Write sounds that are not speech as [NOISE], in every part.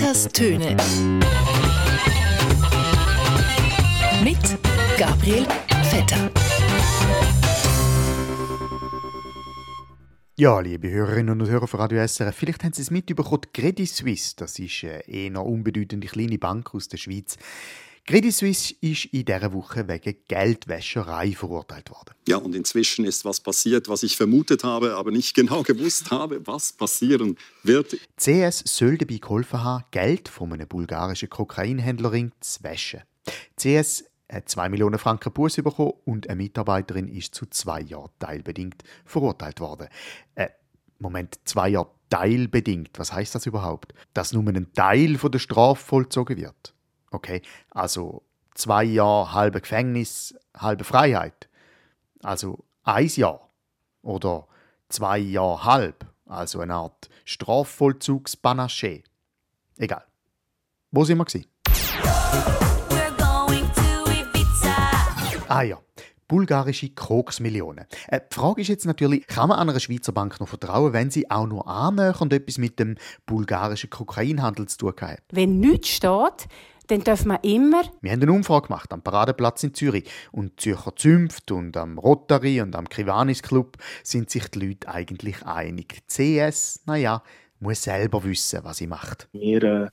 Vetters Töne. Mit Gabriel Vetter. Ja, liebe Hörerinnen und Hörer von Radio SRF, vielleicht haben Sie es mitbekommen, Credit Suisse, das ist eine eher unbedeutende kleine Bank aus der Schweiz, Credit Suisse ist in dieser Woche wegen Geldwäscherei verurteilt worden. Ja, und inzwischen ist was passiert, was ich vermutet habe, aber nicht [LAUGHS] genau gewusst habe, was passieren wird. CS soll dabei geholfen haben, Geld von einem bulgarischen Kokainhändlerring zu waschen. CS hat 2 Millionen Franken Buß bekommen und eine Mitarbeiterin ist zu zwei Jahren teilbedingt verurteilt worden. Äh, Moment, zwei Jahre teilbedingt. Was heißt das überhaupt? Dass nur ein Teil von der Strafe vollzogen wird. Okay, also zwei Jahre halbe Gefängnis, halbe Freiheit. Also ein Jahr oder zwei Jahre halb, also eine Art Strafvollzugspanaché. Egal. Wo sind wir gewesen? Ah ja, bulgarische Koksmillionen. Äh, die Frage ist jetzt natürlich, kann man einer Schweizer Bank noch vertrauen, wenn sie auch nur annähernd etwas mit dem bulgarischen Kokainhandel zu tun hat? Wenn nichts steht, dann dürfen wir immer. Wir haben eine Umfrage gemacht am Paradeplatz in Zürich. Und Zürcher Zünft und am Rotary und am Krivanis Club sind sich die Leute eigentlich einig. Die CS, naja, muss selber wissen, was sie macht. Wir äh,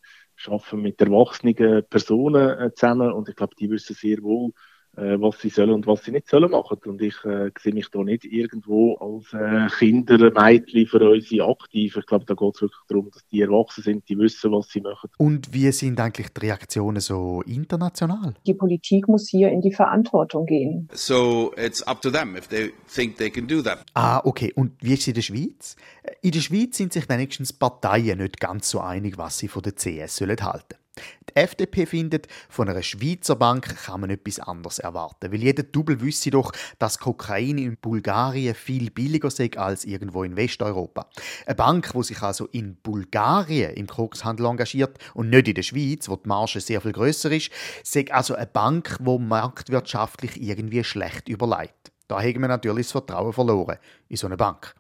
arbeiten mit erwachsenen Personen äh, zusammen und ich glaube, die wissen sehr wohl, was sie sollen und was sie nicht sollen machen. Und ich äh, sehe mich da nicht irgendwo als äh, Kindermädchen für unsere aktiv. Ich glaube, da geht es wirklich darum, dass die erwachsen sind, die wissen, was sie machen. Und wie sind eigentlich die Reaktionen so international? Die Politik muss hier in die Verantwortung gehen. So it's up to them if they think they can do that. Ah, okay. Und wie ist es in der Schweiz? In der Schweiz sind sich wenigstens Parteien nicht ganz so einig, was sie von der CS sollen halten. Die FDP findet, von einer Schweizer Bank kann man etwas anderes erwarten, weil jeder Double wüsste doch, dass Kokain in Bulgarien viel billiger sei als irgendwo in Westeuropa. Eine Bank, wo sich also in Bulgarien im Kokshandel engagiert und nicht in der Schweiz, wo die Marge sehr viel größer ist, sei also eine Bank, wo marktwirtschaftlich irgendwie schlecht überlegt. Da haben wir natürlich das Vertrauen verloren in so eine Bank.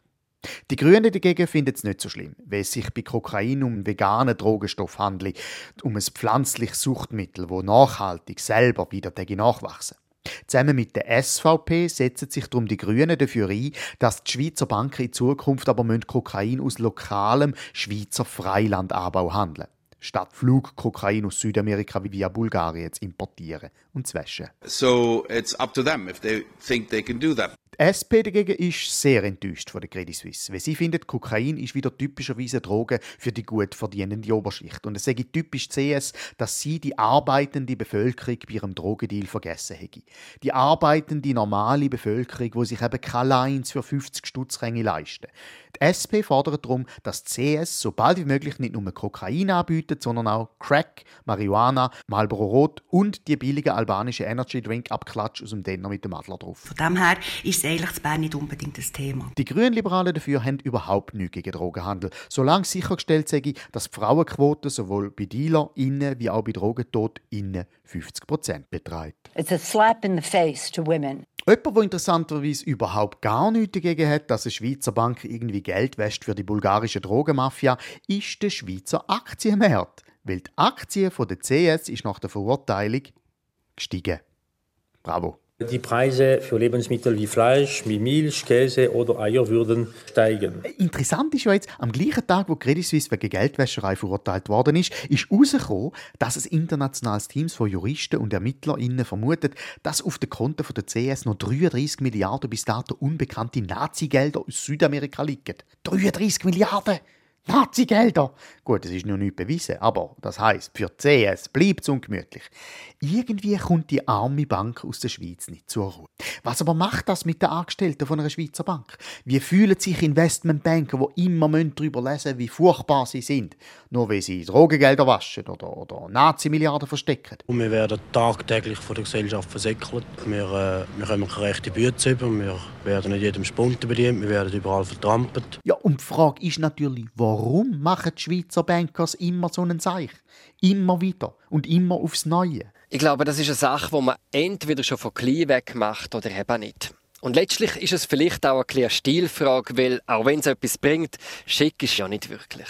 Die Grünen dagegen finden es nicht so schlimm, weil es sich bei Kokain um veganen Drogenstoff handelt, um ein pflanzliches Suchtmittel, wo nachhaltig selber wieder nachwachsen. Zusammen mit der SVP setzen sich darum die Grünen dafür ein, dass die Schweizer Banken in Zukunft aber Kokain aus lokalem Schweizer Freilandanbau handeln statt Flugkokain aus Südamerika wie via Bulgarien zu importieren und zu waschen. So it's up to them if they think they can do that. Die SP dagegen ist sehr enttäuscht von der Credit Suisse, weil sie findet, Kokain ist wieder typischerweise Droge für die gut verdienende Oberschicht. Und es sage typisch CS, dass sie die arbeitende Bevölkerung bei ihrem Drogendeal vergessen hätte. Die arbeitende, normale Bevölkerung, wo sich eben keine Lines für 50 Stutzränge leisten. Die SP fordert darum, dass CS so bald wie möglich nicht nur Kokain anbietet, sondern auch Crack, Marihuana, Marlboro Rot und die billige albanische Energy Drink Abklatsch aus dem Denner mit dem Adler drauf. Von dem her ist eigentlich zu Bern nicht unbedingt das Thema. Die Grünliberalen dafür haben überhaupt nichts gegen Drogenhandel, solange sichergestellt sei, dass die Frauenquote sowohl bei Dealer innen wie auch bei Drogentod innen 50 Prozent beträgt. It's a slap in the face to women. Jemand, der interessanterweise überhaupt gar nichts dagegen hat, dass eine Schweizer Bank irgendwie Geld wäscht für die bulgarische Drogenmafia, ist der Schweizer Aktienmarkt. Weil die Aktie von der CS ist nach der Verurteilung gestiegen. Bravo. Die Preise für Lebensmittel wie Fleisch, wie Milch, Käse oder Eier würden steigen. Interessant ist ja jetzt, am gleichen Tag, wo Credit Suisse wegen Geldwäscherei verurteilt worden ist, ist herausgekommen, dass ein internationales Team von Juristen und ErmittlerInnen vermutet, dass auf den Konten der CS noch 33 Milliarden bis dato unbekannte Nazi-Gelder aus Südamerika liegen. 33 Milliarden! Nazi-Gelder! Gut, es ist noch nicht bewiesen, aber das heißt, für die CS bleibt es ungemütlich. Irgendwie kommt die arme Bank aus der Schweiz nicht zur Ruhe. Was aber macht das mit den Angestellten von einer Schweizer Bank? Wie fühlen sich Investmentbanker, die immer darüber lesen wie furchtbar sie sind, nur weil sie Drogengelder waschen oder, oder Nazi-Milliarden verstecken? Und wir werden tagtäglich von der Gesellschaft versäckelt. Wir, äh, wir kommen keine rechte Bütze über, wir werden nicht jedem Spunten bedient, wir werden überall vertrampelt. Ja, und die Frage ist natürlich, warum machen die Schweizer Bankers immer so einen Seich? Immer wieder und immer aufs Neue. Ich glaube, das ist eine Sache, die man entweder schon von klein weg macht oder eben nicht. Und letztlich ist es vielleicht auch eine Stilfrage, weil auch wenn es etwas bringt, schick ist ja nicht wirklich.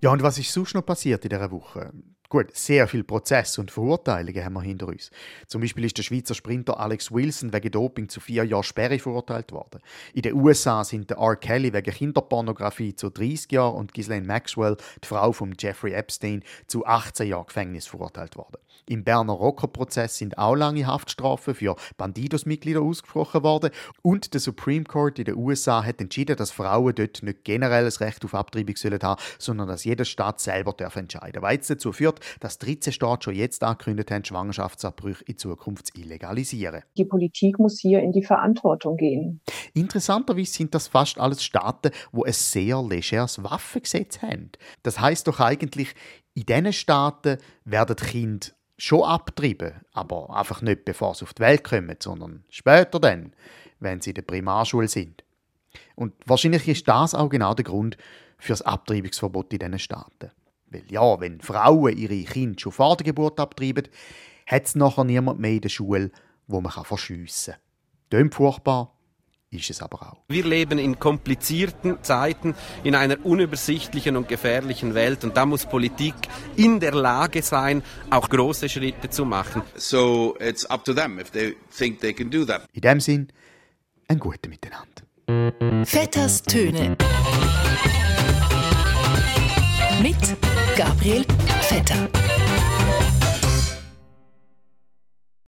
Ja, und was ist sonst noch passiert in dieser Woche? Gut, sehr viel Prozess und Verurteilungen haben wir hinter uns. Zum Beispiel ist der Schweizer Sprinter Alex Wilson wegen Doping zu vier Jahren Sperre verurteilt worden. In den USA sind der R. Kelly wegen Kinderpornografie zu 30 Jahren und Ghislaine Maxwell, die Frau von Jeffrey Epstein, zu 18 Jahren Gefängnis verurteilt worden. Im Berner Rocker-Prozess sind auch lange Haftstrafen für Bandidos-Mitglieder ausgesprochen worden und der Supreme Court in den USA hat entschieden, dass Frauen dort nicht generell das Recht auf Abtreibung sollen haben, sondern dass jeder Staat selber entscheiden darf. Was jetzt dazu führt, dass 13 Staaten schon jetzt angekündigt haben, Schwangerschaftsabbrüche in Zukunft zu illegalisieren. Die Politik muss hier in die Verantwortung gehen. Interessanterweise sind das fast alles Staaten, wo ein sehr legeres Waffengesetz haben. Das heißt doch eigentlich, in diesen Staaten werden Kinder schon abtreiben, aber einfach nicht bevor sie auf die Welt kommen, sondern später dann, wenn sie in der Primarschule sind. Und wahrscheinlich ist das auch genau der Grund für das Abtreibungsverbot in diesen Staaten. Weil ja, wenn Frauen ihre Kinder schon vor der Geburt abtreiben, hat es nachher niemand mehr in der Schule, wo man verschiessen kann. Tönt furchtbar, ist es aber auch. Wir leben in komplizierten Zeiten, in einer unübersichtlichen und gefährlichen Welt und da muss Politik in der Lage sein, auch große Schritte zu machen. So it's up to them if they think they can do that. In dem Sinn, ein gutes Miteinander. Vetters Töne mit Gabriel Vetter.